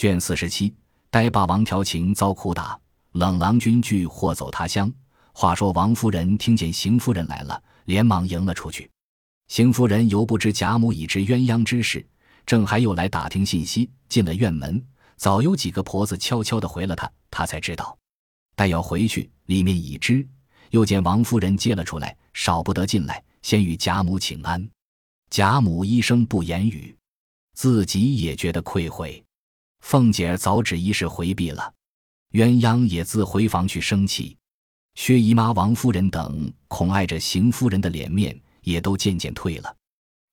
卷四十七，呆霸王调情遭酷打，冷郎君惧或走他乡。话说王夫人听见邢夫人来了，连忙迎了出去。邢夫人犹不知贾母已知鸳鸯之事，正还有来打听信息。进了院门，早有几个婆子悄悄的回了她，她才知道。待要回去，里面已知，又见王夫人接了出来，少不得进来，先与贾母请安。贾母一声不言语，自己也觉得愧悔。凤姐儿早指一事回避了，鸳鸯也自回房去生气。薛姨妈、王夫人等恐碍着邢夫人的脸面，也都渐渐退了。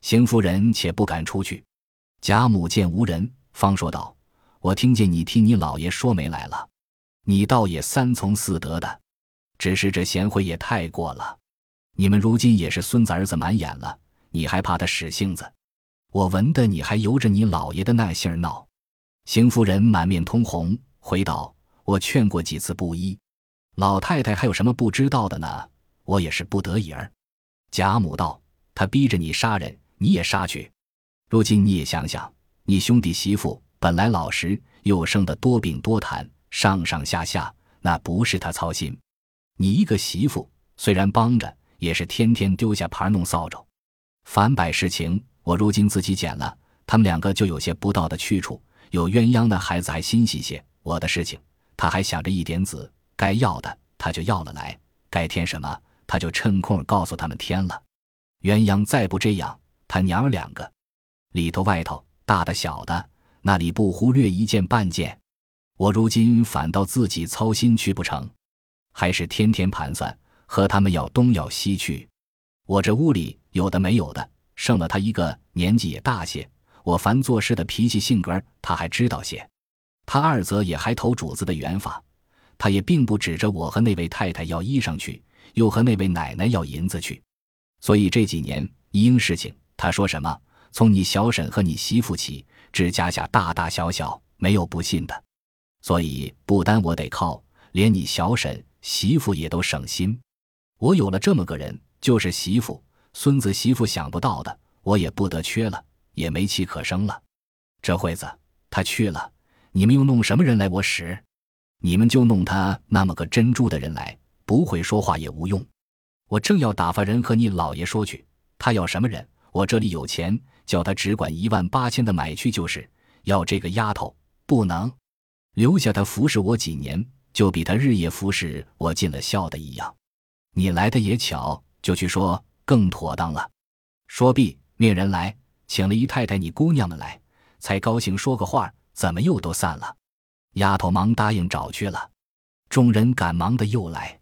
邢夫人且不敢出去。贾母见无人，方说道：“我听见你替你老爷说媒来了，你倒也三从四德的，只是这贤惠也太过了。你们如今也是孙子儿子满眼了，你还怕他使性子？我闻得你还由着你老爷的那性儿闹。”邢夫人满面通红，回道：“我劝过几次不依。”老太太还有什么不知道的呢？我也是不得已儿。贾母道：“他逼着你杀人，你也杀去。如今你也想想，你兄弟媳妇本来老实，又生得多病多痰，上上下下那不是他操心。你一个媳妇虽然帮着，也是天天丢下盘弄扫帚。反摆事情，我如今自己捡了，他们两个就有些不到的去处。有鸳鸯的孩子还心细些，我的事情他还想着一点子。”该要的他就要了来，该添什么他就趁空告诉他们添了。鸳鸯再不这样，他娘儿两个里头外头大的小的，那里不忽略一件半件？我如今反倒自己操心去不成？还是天天盘算和他们要东要西去？我这屋里有的没有的，剩了他一个，年纪也大些。我凡做事的脾气性格他还知道些。他二则也还投主子的缘法。他也并不指着我和那位太太要衣裳去，又和那位奶奶要银子去，所以这几年一应事情，他说什么，从你小婶和你媳妇起，至家下大大小小，没有不信的。所以不单我得靠，连你小婶媳妇也都省心。我有了这么个人，就是媳妇、孙子、媳妇想不到的，我也不得缺了，也没气可生了。这会子他去了，你们又弄什么人来我使？你们就弄他那么个珍珠的人来，不会说话也无用。我正要打发人和你老爷说去，他要什么人，我这里有钱，叫他只管一万八千的买去就是。要这个丫头不能留下他服侍我几年，就比他日夜服侍我尽了孝的一样。你来的也巧，就去说更妥当了。说毕，命人来请了姨太太、你姑娘们来，才高兴说个话，怎么又都散了？丫头忙答应找去了，众人赶忙的又来，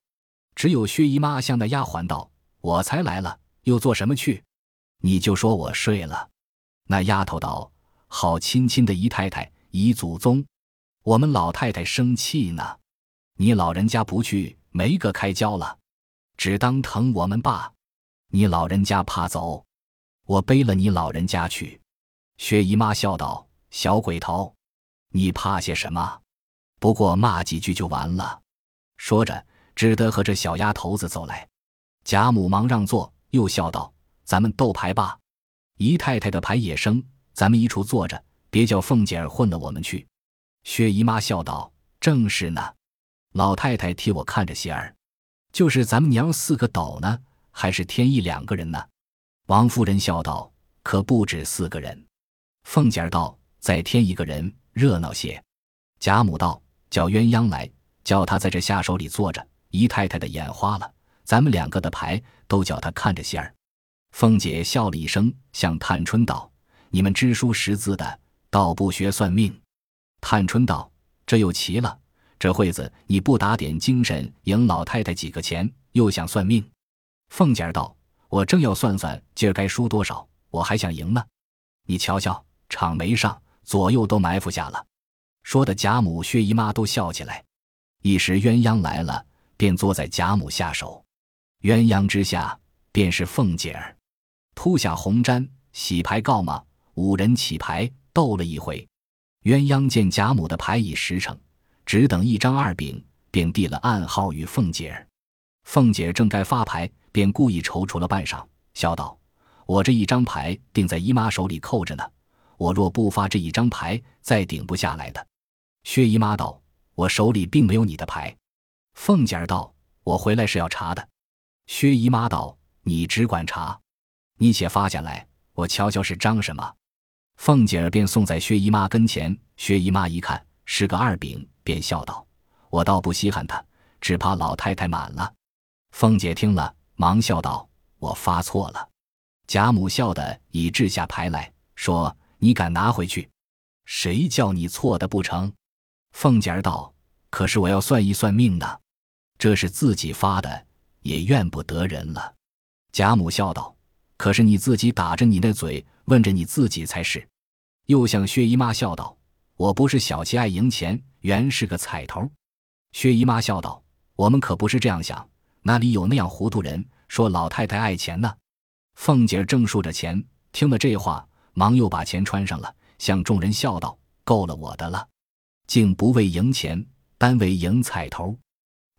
只有薛姨妈向那丫鬟道：“我才来了，又做什么去？你就说我睡了。”那丫头道：“好亲亲的姨太太、姨祖宗，我们老太太生气呢。你老人家不去，没个开交了，只当疼我们罢。你老人家怕走，我背了你老人家去。”薛姨妈笑道：“小鬼头，你怕些什么？”不过骂几句就完了，说着只得和这小丫头子走来。贾母忙让座，又笑道：“咱们斗牌吧，姨太太的牌也生，咱们一处坐着，别叫凤姐儿混了我们去。”薛姨妈笑道：“正是呢，老太太替我看着些儿，就是咱们娘四个斗呢，还是添一两个人呢？”王夫人笑道：“可不止四个人。”凤姐儿道：“再添一个人，热闹些。”贾母道。叫鸳鸯来，叫他在这下手里坐着。姨太太的眼花了，咱们两个的牌都叫他看着些儿。凤姐笑了一声，向探春道：“你们知书识字的，倒不学算命。”探春道：“这又奇了，这会子你不打点精神赢老太太几个钱，又想算命？”凤姐儿道：“我正要算算今儿该输多少，我还想赢呢。你瞧瞧，场没上，左右都埋伏下了。”说的贾母、薛姨妈都笑起来。一时鸳鸯来了，便坐在贾母下手。鸳鸯之下便是凤姐儿，铺下红毡，洗牌告嘛。五人起牌斗了一回。鸳鸯见贾母的牌已实成，只等一张二饼，便递了暗号与凤姐儿。凤姐儿正该发牌，便故意踌躇了半晌，笑道：“我这一张牌定在姨妈手里扣着呢，我若不发这一张牌，再顶不下来的。”薛姨妈道：“我手里并没有你的牌。”凤姐儿道：“我回来是要查的。”薛姨妈道：“你只管查，你且发下来，我瞧瞧是张什么。”凤姐儿便送在薛姨妈跟前。薛姨妈一看是个二饼，便笑道：“我倒不稀罕他，只怕老太太满了。”凤姐听了，忙笑道：“我发错了。”贾母笑的已掷下牌来说：“你敢拿回去？谁叫你错的不成？”凤姐儿道：“可是我要算一算命呢，这是自己发的，也怨不得人了。”贾母笑道：“可是你自己打着你那嘴，问着你自己才是。”又向薛姨妈笑道：“我不是小气爱赢钱，原是个彩头。”薛姨妈笑道：“我们可不是这样想，哪里有那样糊涂人说老太太爱钱呢？”凤姐正数着钱，听了这话，忙又把钱穿上了，向众人笑道：“够了我的了，竟不为赢钱，单为赢彩头。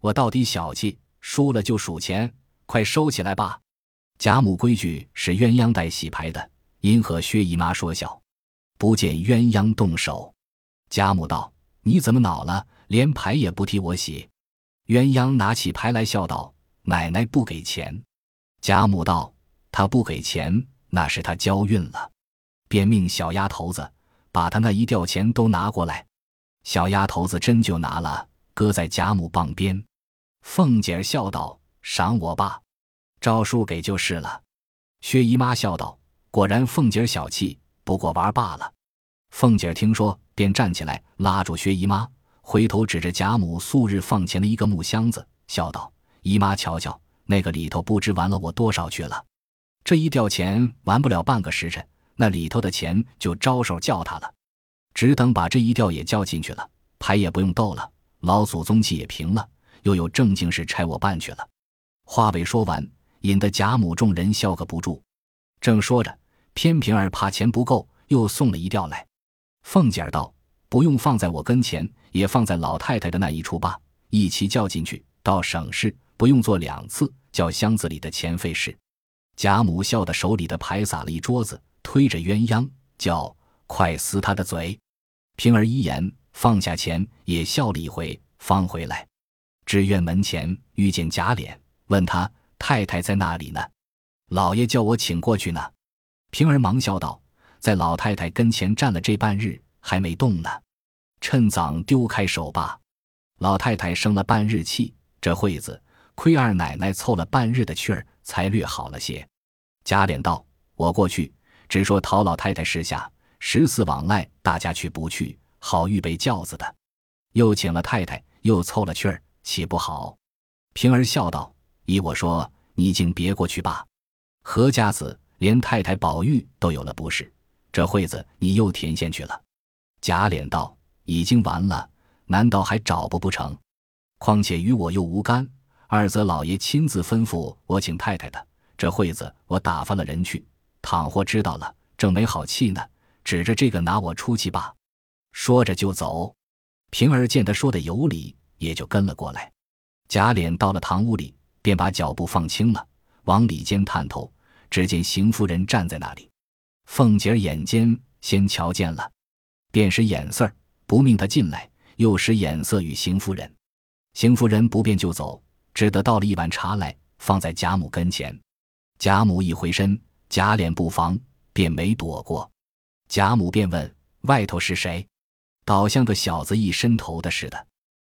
我到底小气，输了就数钱，快收起来吧。”贾母规矩是鸳鸯带洗牌的，因和薛姨妈说笑。不见鸳鸯动手，贾母道：“你怎么恼了？连牌也不替我洗。”鸳鸯拿起牌来，笑道：“奶奶不给钱。”贾母道：“他不给钱，那是他交运了。”便命小丫头子把他那一吊钱都拿过来。小丫头子真就拿了，搁在贾母傍边。凤姐儿笑道：“赏我吧，照数给就是了。”薛姨妈笑道：“果然凤姐儿小气。”不过玩罢了，凤姐儿听说，便站起来拉住薛姨妈，回头指着贾母素日放钱的一个木箱子，笑道：“姨妈瞧瞧，那个里头不知玩了我多少去了。这一吊钱玩不了半个时辰，那里头的钱就招手叫他了。只等把这一吊也叫进去了，牌也不用斗了，老祖宗气也平了，又有正经事差我办去了。”话未说完，引得贾母众人笑个不住。正说着。偏平儿怕钱不够，又送了一吊来。凤姐儿道：“不用放在我跟前，也放在老太太的那一处吧，一起叫进去，倒省事，不用做两次，叫箱子里的钱费事。”贾母笑得手里的牌撒了一桌子，推着鸳鸯叫：“快撕他的嘴！”平儿一言放下钱，也笑了一回，方回来，至院门前遇见贾琏，问他太太在那里呢？老爷叫我请过去呢。平儿忙笑道：“在老太太跟前站了这半日，还没动呢，趁早丢开手吧。”老太太生了半日气，这会子亏二奶奶凑了半日的趣儿，才略好了些。贾琏道：“我过去，只说陶老太太示下，十四往来，大家去不去？好预备轿子的。又请了太太，又凑了趣儿，岂不好？”平儿笑道：“依我说，你竟别过去吧。何家子。”连太太宝玉都有了不是，这会子你又填线去了。贾琏道：“已经完了，难道还找不不成？况且与我又无干。二则老爷亲自吩咐我请太太的，这会子我打发了人去。倘或知道了，正没好气呢，指着这个拿我出气吧。”说着就走。平儿见他说的有理，也就跟了过来。贾琏到了堂屋里，便把脚步放轻了，往里间探头。只见邢夫人站在那里，凤姐儿眼尖，先瞧见了，便使眼色儿不命他进来，又使眼色与邢夫人。邢夫人不便就走，只得倒了一碗茶来，放在贾母跟前。贾母一回身，贾琏不防，便没躲过。贾母便问：“外头是谁？”倒像个小子一伸头的似的。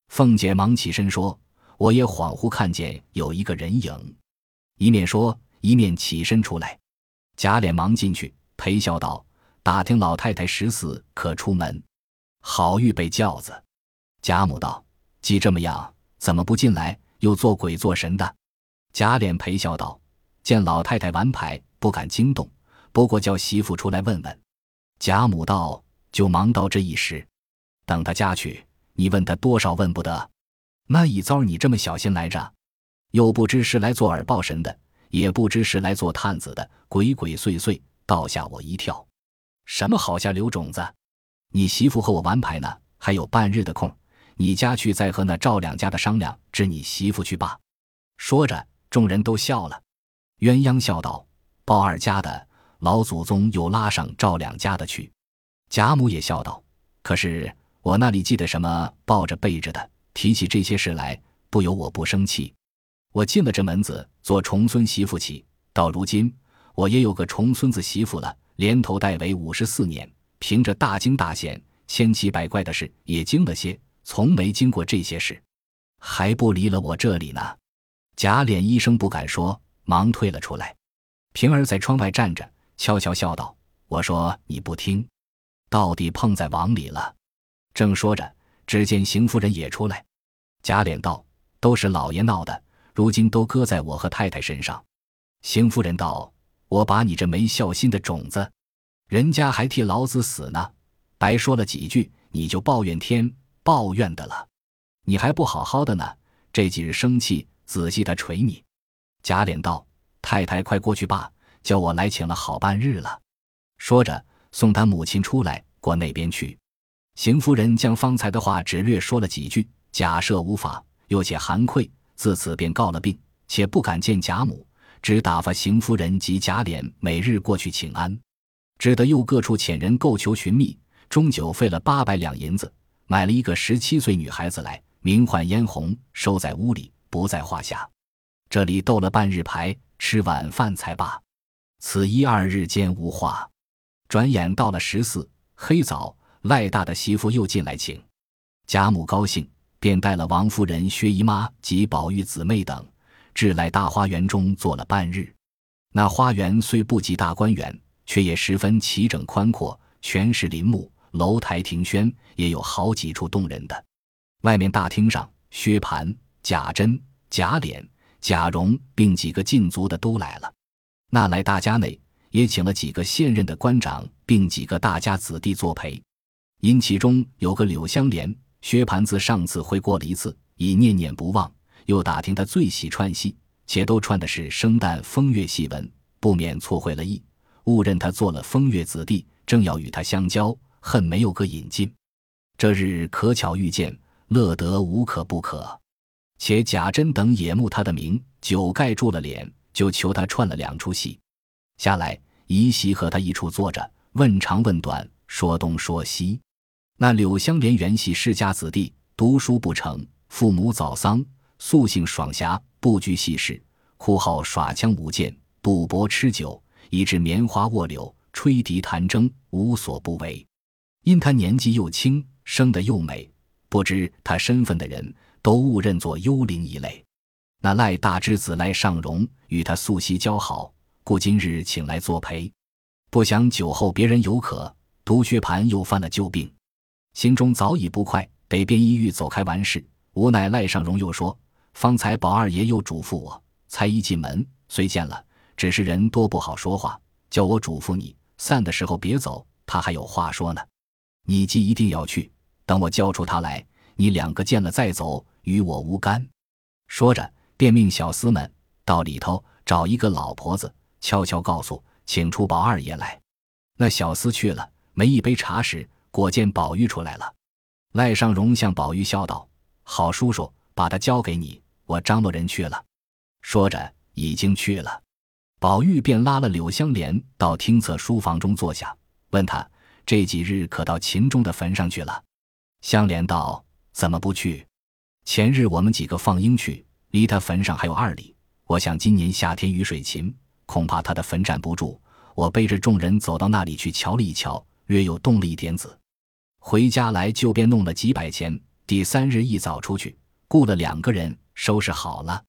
凤姐忙起身说：“我也恍惚看见有一个人影。”一面说。一面起身出来，贾琏忙进去陪笑道：“打听老太太十四可出门，好预备轿子。”贾母道：“既这么样，怎么不进来？又做鬼做神的？”贾琏陪笑道：“见老太太玩牌，不敢惊动，不过叫媳妇出来问问。”贾母道：“就忙到这一时，等他家去，你问他多少问不得。那一遭你这么小心来着，又不知是来做耳报神的。”也不知是来做探子的，鬼鬼祟祟，倒吓我一跳。什么好下留种子？你媳妇和我玩牌呢，还有半日的空，你家去再和那赵两家的商量，知你媳妇去罢。说着，众人都笑了。鸳鸯笑道：“鲍二家的老祖宗又拉上赵两家的去。”贾母也笑道：“可是我那里记得什么抱着背着的，提起这些事来，不由我不生气。我进了这门子做重孙媳妇起，到如今我也有个重孙子媳妇了，连头带尾五十四年，凭着大惊大险、千奇百怪的事也惊了些，从没经过这些事，还不离了我这里呢。贾琏一声不敢说，忙退了出来。平儿在窗外站着，悄悄笑道：“我说你不听，到底碰在网里了。”正说着，只见邢夫人也出来。贾琏道：“都是老爷闹的，如今都搁在我和太太身上。”邢夫人道：“我把你这没孝心的种子，人家还替老子死呢，白说了几句，你就抱怨天抱怨的了。你还不好好的呢，这几日生气，仔细的捶你。”贾琏道。太太，快过去吧，叫我来请了好半日了。说着，送他母亲出来过那边去。邢夫人将方才的话只略说了几句，假设无法，又且含愧，自此便告了病，且不敢见贾母，只打发邢夫人及贾琏每日过去请安，只得又各处遣人购求寻觅，终究费了八百两银子，买了一个十七岁女孩子来，名唤嫣红，收在屋里，不在话下。这里斗了半日牌。吃晚饭才罢，此一二日间无话。转眼到了十四黑早，赖大的媳妇又进来请，贾母高兴，便带了王夫人、薛姨妈及宝玉姊妹等，至来大花园中坐了半日。那花园虽不及大观园，却也十分齐整宽阔，全是林木，楼台亭轩也有好几处动人的。外面大厅上，薛蟠、贾珍、贾琏。贾蓉并几个禁足的都来了，那来大家内也请了几个现任的官长，并几个大家子弟作陪。因其中有个柳香莲，薛蟠自上次会过了一次，已念念不忘。又打听他最喜串戏，且都串的是生旦风月戏文，不免错会了意，误认他做了风月子弟，正要与他相交，恨没有个引进。这日可巧遇见，乐得无可不可。且贾珍等也慕他的名，酒盖住了脸，就求他串了两出戏。下来，姨媳和他一处坐着，问长问短，说东说西。那柳湘莲原系世家子弟，读书不成，父母早丧，素性爽侠，不拘细事，酷好耍枪舞剑，赌博吃酒，以致棉花卧柳，吹笛弹筝，无所不为。因他年纪又轻，生得又美，不知他身份的人。都误认作幽灵一类。那赖大之子赖尚荣与他素习交好，故今日请来作陪。不想酒后别人有可，独薛蟠又犯了旧病，心中早已不快，得便意欲走开完事。无奈赖尚荣又说：“方才宝二爷又嘱咐我，才一进门虽见了，只是人多不好说话，叫我嘱咐你散的时候别走，他还有话说呢。你既一定要去，等我叫出他来，你两个见了再走。”与我无干。说着，便命小厮们到里头找一个老婆子，悄悄告诉，请出宝二爷来。那小厮去了，没一杯茶时，果见宝玉出来了。赖尚荣向宝玉笑道：“好叔叔，把他交给你，我张罗人去了。”说着，已经去了。宝玉便拉了柳香莲到厅侧书房中坐下，问他这几日可到秦钟的坟上去了。香莲道：“怎么不去？”前日我们几个放鹰去，离他坟上还有二里。我想今年夏天雨水勤，恐怕他的坟站不住。我背着众人走到那里去瞧了一瞧，略有动了一点子。回家来就便弄了几百钱。第三日一早出去，雇了两个人收拾好了。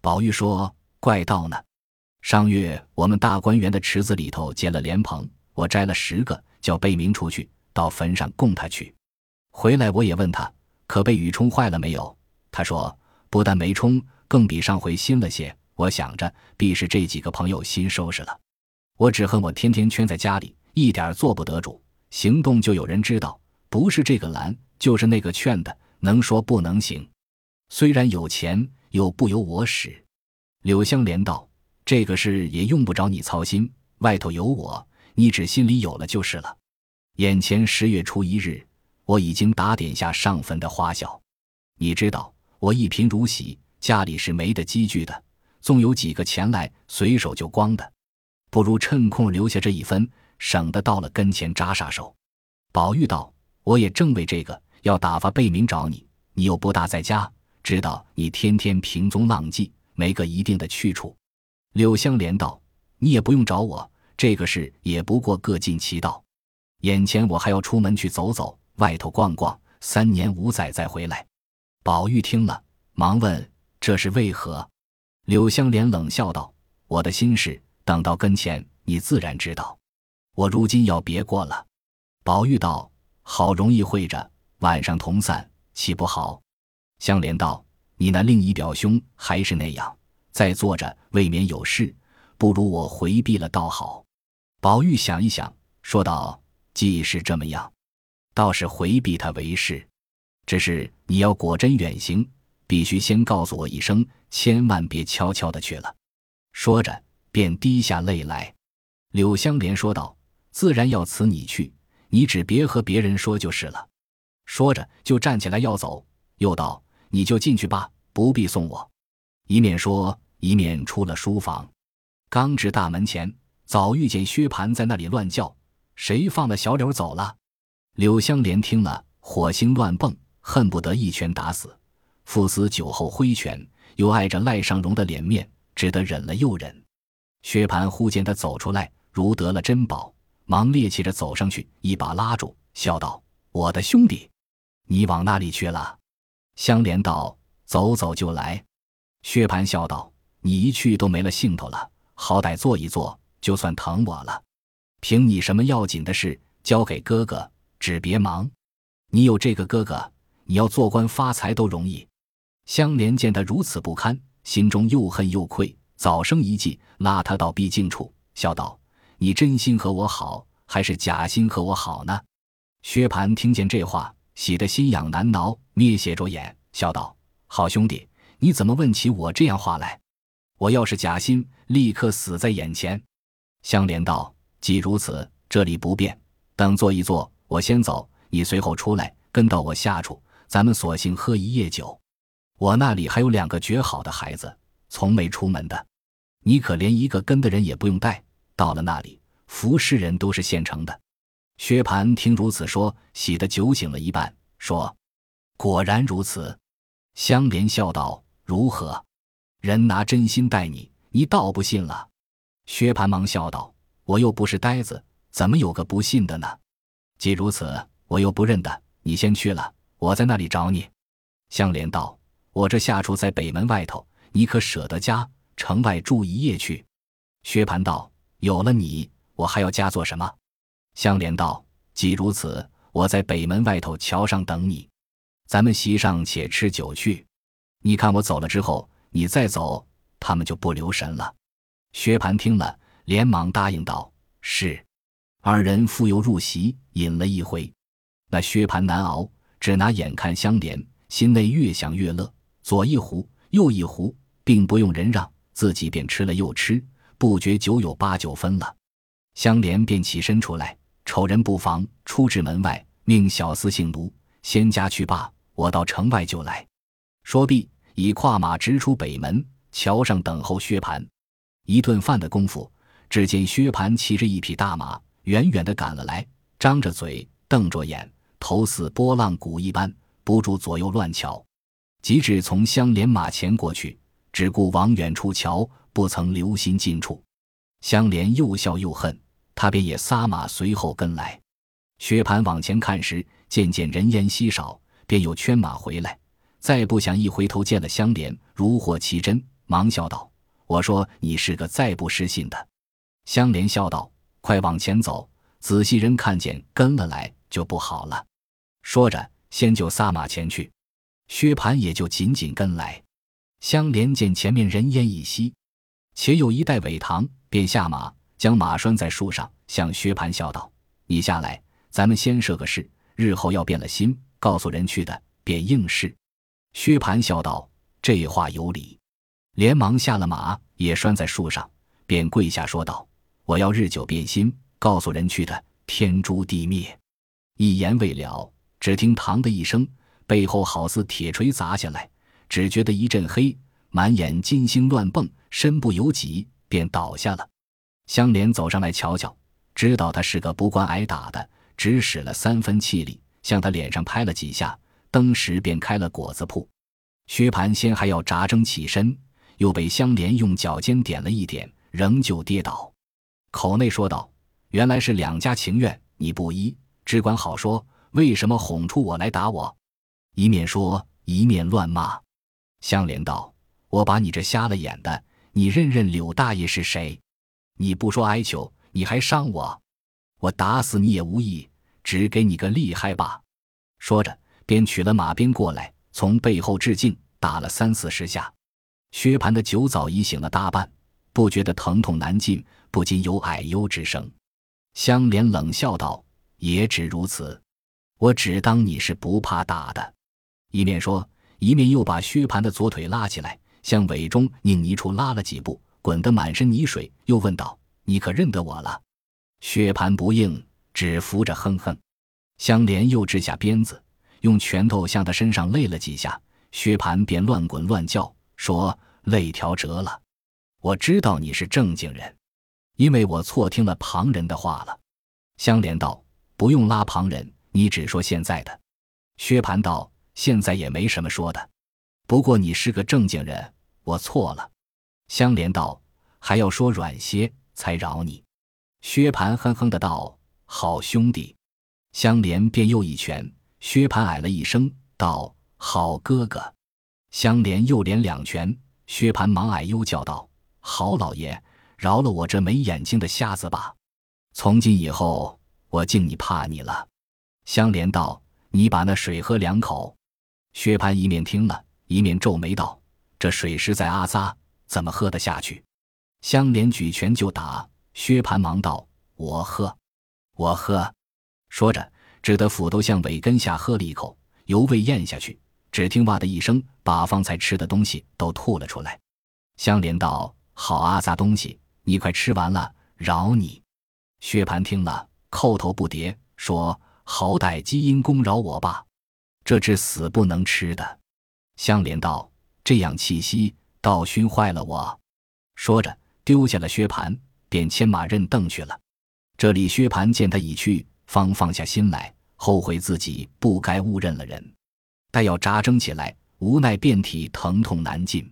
宝玉说：“怪道呢。上月我们大观园的池子里头结了莲蓬，我摘了十个，叫贝明出去到坟上供他去。回来我也问他。”可被雨冲坏了没有？他说不但没冲，更比上回新了些。我想着必是这几个朋友新收拾了。我只恨我天天圈在家里，一点做不得主，行动就有人知道，不是这个拦，就是那个劝的，能说不能行。虽然有钱，又不由我使。柳香莲道：“这个事也用不着你操心，外头有我，你只心里有了就是了。眼前十月初一日。”我已经打点下上坟的花销，你知道我一贫如洗，家里是没得积聚的，纵有几个钱来，随手就光的，不如趁空留下这一分，省得到了跟前扎杀手。宝玉道：“我也正为这个，要打发贝明找你，你又不大在家，知道你天天平踪浪迹，没个一定的去处。”柳香莲道：“你也不用找我，这个事也不过各尽其道。眼前我还要出门去走走，外头逛逛，三年五载再回来。”宝玉听了，忙问：“这是为何？”柳香莲冷笑道：“我的心事，等到跟前，你自然知道。我如今要别过了。”宝玉道：“好容易会着，晚上同散，岂不好？”香莲道：“你那另一表兄还是那样。”在坐着，未免有事，不如我回避了倒好。宝玉想一想，说道：“既是这么样，倒是回避他为是。只是你要果真远行，必须先告诉我一声，千万别悄悄的去了。”说着，便滴下泪来。柳香莲说道：“自然要辞你去，你只别和别人说就是了。”说着，就站起来要走，又道：“你就进去吧，不必送我。”一面说，一面出了书房。刚至大门前，早遇见薛蟠在那里乱叫：“谁放了小柳走了？”柳香莲听了，火星乱蹦，恨不得一拳打死。父子酒后挥拳，又碍着赖尚荣的脸面，只得忍了又忍。薛蟠忽见他走出来，如得了珍宝，忙趔趄着走上去，一把拉住，笑道：“我的兄弟，你往哪里去了？”香莲道：“走走就来。”薛蟠笑道：“你一去都没了兴头了，好歹坐一坐，就算疼我了。凭你什么要紧的事，交给哥哥，只别忙。你有这个哥哥，你要做官发财都容易。”香莲见他如此不堪，心中又恨又愧，早生一计，拉他到僻静处，笑道：“你真心和我好，还是假心和我好呢？”薛蟠听见这话，喜得心痒难挠，眯斜着眼，笑道：“好兄弟。”你怎么问起我这样话来？我要是假心，立刻死在眼前。香莲道：“既如此，这里不便，等坐一坐，我先走，你随后出来，跟到我下处，咱们索性喝一夜酒。我那里还有两个绝好的孩子，从没出门的，你可连一个跟的人也不用带。到了那里，服侍人都是现成的。”薛蟠听如此说，喜得酒醒了一半，说：“果然如此。”香莲笑道。如何？人拿真心待你，你倒不信了。薛蟠忙笑道：“我又不是呆子，怎么有个不信的呢？既如此，我又不认得，你先去了，我在那里找你。”香莲道：“我这下处在北门外头，你可舍得家城外住一夜去？”薛蟠道：“有了你，我还要家做什么？”香莲道：“既如此，我在北门外头桥上等你，咱们席上且吃酒去。”你看我走了之后，你再走，他们就不留神了。薛蟠听了，连忙答应道：“是。”二人复又入席，饮了一回。那薛蟠难熬，只拿眼看香莲，心内越想越乐，左一壶，右一壶，并不用人让，自己便吃了又吃，不觉酒有八九分了。香莲便起身出来，瞅人不防，出至门外，命小厮姓卢，先家去罢，我到城外就来。说毕，已跨马直出北门，桥上等候薛蟠。一顿饭的功夫，只见薛蟠骑着一匹大马，远远的赶了来，张着嘴，瞪着眼，头似波浪鼓一般，不住左右乱瞧。即至从香莲马前过去，只顾往远处瞧，不曾留心近处。香莲又笑又恨，他便也撒马随后跟来。薛蟠往前看时，渐渐人烟稀少，便又圈马回来。再不想一回头见了香莲，如获其真，忙笑道：“我说你是个再不失信的。”香莲笑道：“快往前走，仔细人看见跟了来就不好了。”说着，先就撒马前去，薛蟠也就紧紧跟来。香莲见前面人烟已稀，且有一带苇塘，便下马，将马拴在树上，向薛蟠笑道：“你下来，咱们先设个誓，日后要变了心，告诉人去的，便应是。”薛蟠笑道：“这话有理。”连忙下了马，也拴在树上，便跪下说道：“我要日久变心，告诉人去的，天诛地灭。”一言未了，只听“嘡”的一声，背后好似铁锤砸下来，只觉得一阵黑，满眼金星乱蹦，身不由己，便倒下了。香莲走上来瞧瞧，知道他是个不惯挨打的，只使了三分气力，向他脸上拍了几下，登时便开了果子铺。薛蟠先还要扎针起身，又被香莲用脚尖点了一点，仍旧跌倒，口内说道：“原来是两家情愿，你不依，只管好说，为什么哄出我来打我？”一面说一面乱骂。香莲道：“我把你这瞎了眼的，你认认柳大爷是谁？你不说哀求，你还伤我，我打死你也无益，只给你个厉害吧。”说着，便取了马鞭过来。从背后致敬，打了三四十下。薛蟠的酒早已醒了大半，不觉得疼痛难禁，不禁有矮忧之声。香莲冷笑道：“也只如此，我只当你是不怕打的。”一面说，一面又把薛蟠的左腿拉起来，向尾中拧泥处拉了几步，滚得满身泥水，又问道：“你可认得我了？”薛蟠不应，只扶着哼哼。香莲又掷下鞭子。用拳头向他身上擂了几下，薛蟠便乱滚乱叫，说：“肋条折了。”我知道你是正经人，因为我错听了旁人的话了。香莲道：“不用拉旁人，你只说现在的。”薛蟠道：“现在也没什么说的，不过你是个正经人，我错了。”香莲道：“还要说软些，才饶你。”薛蟠哼哼的道：“好兄弟。”香莲便又一拳。薛蟠矮了一声，道：“好哥哥。”香莲又连两拳，薛蟠忙矮忧叫道：“好老爷，饶了我这没眼睛的瞎子吧！从今以后，我敬你怕你了。”香莲道：“你把那水喝两口。”薛蟠一面听了一面皱眉道：“这水实在阿杂，怎么喝得下去？”香莲举拳就打，薛蟠忙道：“我喝，我喝。”说着。只得斧头向尾根下喝了一口，犹未咽下去，只听哇的一声，把方才吃的东西都吐了出来。香莲道：“好阿杂东西，你快吃完了，饶你。”薛蟠听了，叩头不迭，说：“好歹积阴功饶我吧，这只死不能吃的。”香莲道：“这样气息，倒熏坏了我。”说着，丢下了薛蟠，便牵马认凳去了。这里薛蟠见他已去。方放下心来，后悔自己不该误认了人，待要扎针起来，无奈遍体疼痛难禁。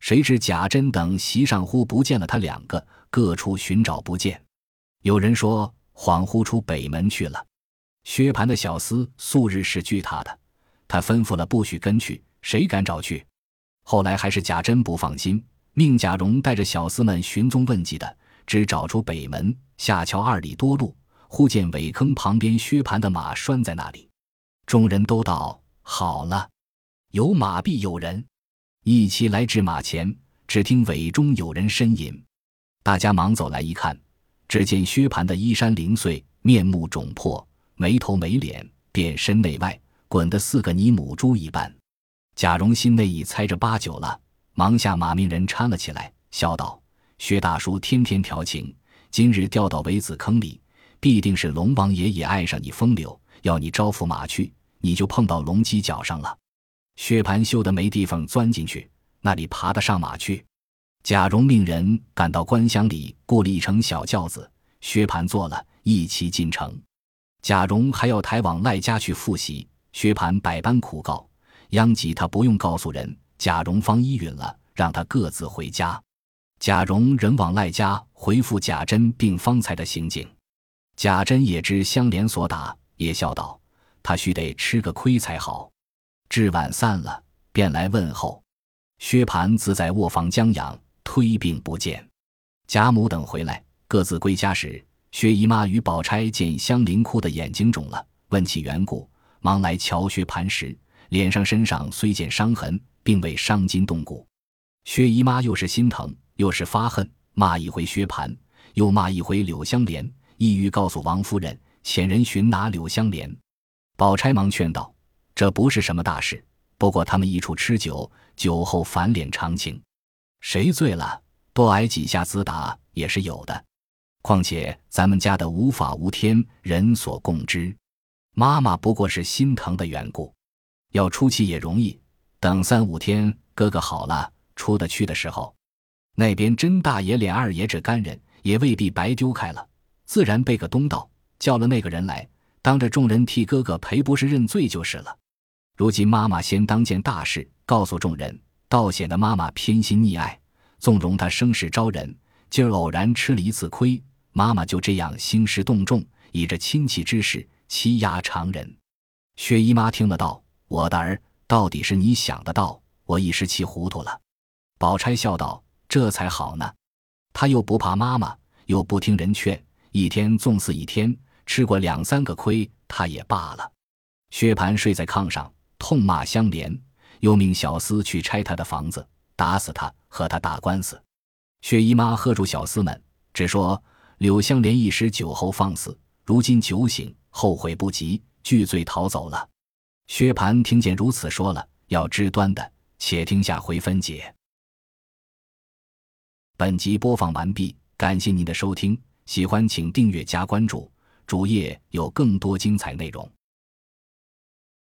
谁知贾珍等席上忽不见了他两个，各处寻找不见。有人说恍惚出北门去了。薛蟠的小厮素日是惧他的，他吩咐了不许跟去，谁敢找去？后来还是贾珍不放心，命贾蓉带着小厮们寻踪问迹的，只找出北门下桥二里多路。忽见苇坑旁边薛蟠的马拴在那里，众人都道：“好了，有马必有人。”一齐来至马前，只听尾中有人呻吟，大家忙走来一看，只见薛蟠的衣衫零碎，面目肿破，没头没脸，遍身内外滚得四个泥母猪一般。贾蓉心内已猜着八九了，忙下马命人搀了起来，笑道：“薛大叔天天调情，今日掉到苇子坑里。”必定是龙王爷也爱上你风流，要你招驸马去，你就碰到龙犄脚上了。薛蟠羞得没地方钻进去，那里爬得上马去？贾蓉命人赶到官厢里雇了一乘小轿子，薛蟠坐了，一齐进城。贾蓉还要抬往赖家去复习，薛蟠百般苦告，央及他不用告诉人。贾蓉方依允了，让他各自回家。贾蓉仍往赖家回复贾珍并方才的行径。贾珍也知香莲所打，也笑道：“他须得吃个亏才好。”至晚散了，便来问候。薛蟠自在卧房将养，推病不见。贾母等回来，各自归家时，薛姨妈与宝钗见香菱哭得眼睛肿了，问其缘故，忙来瞧薛蟠时，脸上身上虽见伤痕，并未伤筋动骨。薛姨妈又是心疼又是发恨，骂一回薛蟠，又骂一回柳香莲。意欲告诉王夫人，遣人寻拿柳香莲。宝钗忙劝道：“这不是什么大事，不过他们一处吃酒，酒后反脸常情，谁醉了多挨几下子打也是有的。况且咱们家的无法无天，人所共知。妈妈不过是心疼的缘故，要出气也容易。等三五天，哥哥好了，出得去的时候，那边甄大爷、脸二爷这干人也未必白丢开了。”自然背个东道，叫了那个人来，当着众人替哥哥赔不是认罪就是了。如今妈妈先当件大事，告诉众人，倒显得妈妈偏心溺爱，纵容他生事招人。今儿偶然吃了一次亏，妈妈就这样兴师动众，以这亲戚之事欺压常人。薛姨妈听了道：“我的儿，到底是你想得到，我一时气糊涂了。”宝钗笑道：“这才好呢，他又不怕妈妈，又不听人劝，一天纵死一天，吃过两三个亏，他也罢了。”薛蟠睡在炕上，痛骂香莲，又命小厮去拆他的房子，打死他，和他打官司。薛姨妈喝住小厮们，只说柳香莲一时酒后放肆，如今酒醒，后悔不及，拒罪逃走了。薛蟠听见如此说了，要知端的，且听下回分解。本集播放完毕，感谢您的收听，喜欢请订阅加关注，主页有更多精彩内容。